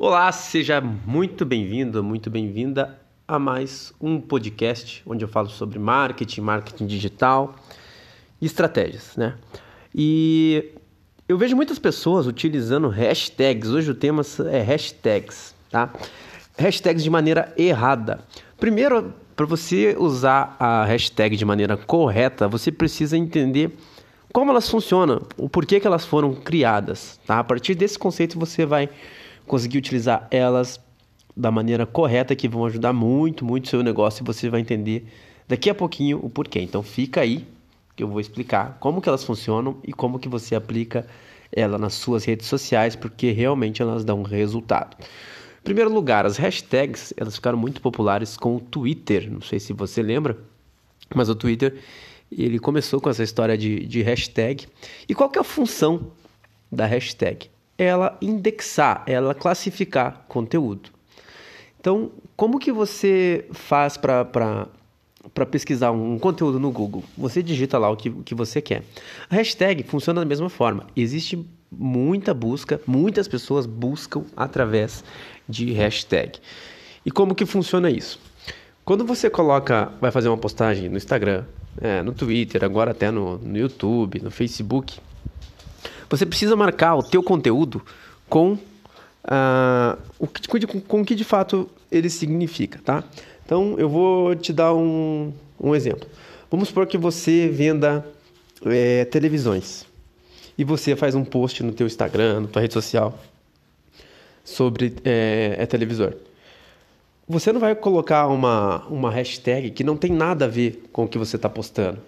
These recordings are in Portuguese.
Olá, seja muito bem-vindo, muito bem-vinda a mais um podcast onde eu falo sobre marketing, marketing digital e estratégias, né? E eu vejo muitas pessoas utilizando hashtags. Hoje o tema é hashtags, tá? Hashtags de maneira errada. Primeiro, para você usar a hashtag de maneira correta, você precisa entender como elas funcionam, o porquê que elas foram criadas, tá? A partir desse conceito você vai conseguir utilizar elas da maneira correta que vão ajudar muito, muito seu negócio e você vai entender daqui a pouquinho o porquê. Então fica aí que eu vou explicar como que elas funcionam e como que você aplica ela nas suas redes sociais, porque realmente elas dão resultado. Em primeiro lugar, as hashtags, elas ficaram muito populares com o Twitter, não sei se você lembra, mas o Twitter ele começou com essa história de, de hashtag. E qual que é a função da hashtag? Ela indexar, ela classificar conteúdo. Então, como que você faz para pesquisar um conteúdo no Google? Você digita lá o que, o que você quer. A hashtag funciona da mesma forma. Existe muita busca, muitas pessoas buscam através de hashtag. E como que funciona isso? Quando você coloca, vai fazer uma postagem no Instagram, é, no Twitter, agora até no, no YouTube, no Facebook, você precisa marcar o teu conteúdo com uh, o que, com, com que de fato ele significa, tá? Então eu vou te dar um, um exemplo. Vamos supor que você venda é, televisões e você faz um post no teu Instagram, na tua rede social sobre é, é televisor você não vai colocar uma, uma hashtag que não tem nada a ver com o que você está postando.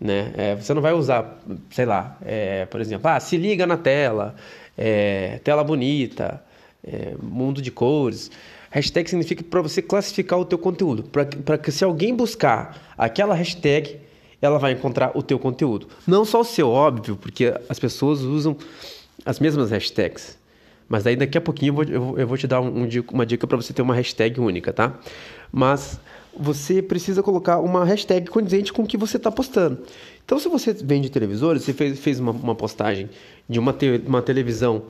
Né? É, você não vai usar, sei lá, é, por exemplo, ah, se liga na tela, é, tela bonita, é, mundo de cores. Hashtag significa para você classificar o teu conteúdo, para que se alguém buscar aquela hashtag, ela vai encontrar o teu conteúdo. Não só o seu, óbvio, porque as pessoas usam as mesmas hashtags. Mas aí daqui a pouquinho eu vou, eu vou te dar um, uma dica para você ter uma hashtag única, tá? Mas você precisa colocar uma hashtag condizente com o que você está postando. Então, se você vende televisores, você fez, fez uma, uma postagem de uma, te, uma televisão,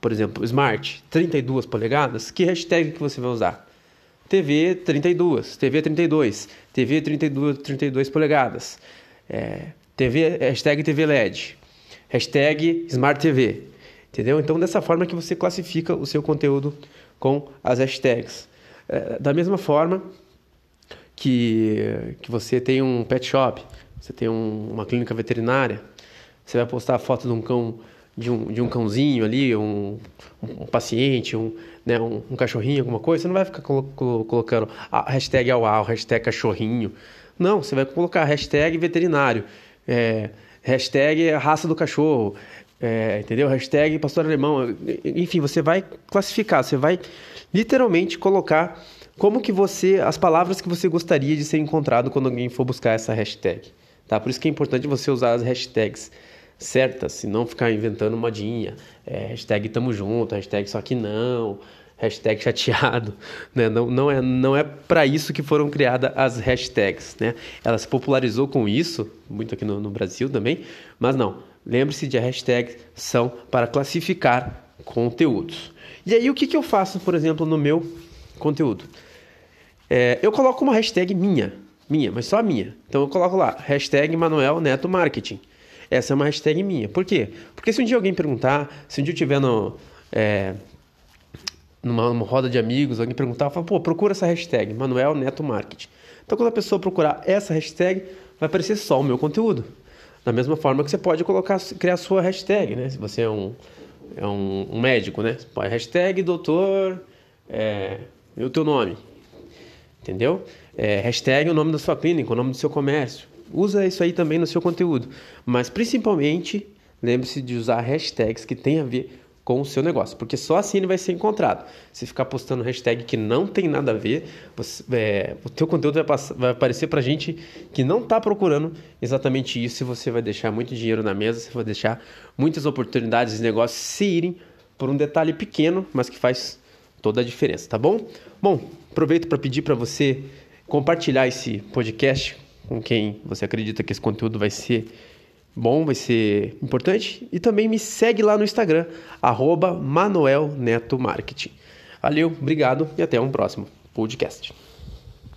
por exemplo, Smart, 32 polegadas, que hashtag que você vai usar? TV 32, TV 32, TV 32, 32 polegadas, é, TV, hashtag TV LED, hashtag Smart TV, Entendeu? Então, dessa forma que você classifica o seu conteúdo com as hashtags. É, da mesma forma que, que você tem um pet shop, você tem um, uma clínica veterinária, você vai postar a foto de um cão, de um, de um cãozinho ali, um, um paciente, um, né, um, um, cachorrinho, alguma coisa, você não vai ficar colo colocando a hashtag ao, hashtag cachorrinho. Não, você vai colocar hashtag veterinário, é, hashtag raça do cachorro, é, entendeu? Hashtag pastor alemão. Enfim, você vai classificar, você vai literalmente colocar como que você, as palavras que você gostaria de ser encontrado quando alguém for buscar essa hashtag. Tá? Por isso que é importante você usar as hashtags certas, e não ficar inventando modinha. É, hashtag tamo junto, hashtag só que não, hashtag chateado. Né? Não, não é, não é para isso que foram criadas as hashtags. Né? Ela se popularizou com isso, muito aqui no, no Brasil também, mas não Lembre-se de hashtags são para classificar conteúdos. E aí o que, que eu faço, por exemplo, no meu conteúdo? É, eu coloco uma hashtag minha, minha, mas só minha. Então eu coloco lá, hashtag Manuel Neto Marketing. Essa é uma hashtag minha. Por quê? Porque se um dia alguém perguntar, se um dia eu estiver no, é, numa, numa, roda de amigos, alguém perguntar, eu falo, pô, procura essa hashtag, Manuel Neto Marketing. Então quando a pessoa procurar essa hashtag, vai aparecer só o meu conteúdo. Da mesma forma que você pode colocar, criar sua hashtag, né? Se você é um, é um, um médico, né? Pode hashtag doutor é, e o teu nome, entendeu? É, hashtag o nome da sua clínica, o nome do seu comércio. Usa isso aí também no seu conteúdo. Mas principalmente, lembre-se de usar hashtags que tem a ver com o seu negócio, porque só assim ele vai ser encontrado. Se ficar postando hashtag que não tem nada a ver, você, é, o teu conteúdo vai, passar, vai aparecer para gente que não está procurando exatamente isso e você vai deixar muito dinheiro na mesa, você vai deixar muitas oportunidades de negócio se irem por um detalhe pequeno, mas que faz toda a diferença, tá bom? Bom, aproveito para pedir para você compartilhar esse podcast com quem você acredita que esse conteúdo vai ser bom, vai ser importante. E também me segue lá no Instagram, arroba Manuel Neto Marketing. Valeu, obrigado e até um próximo podcast.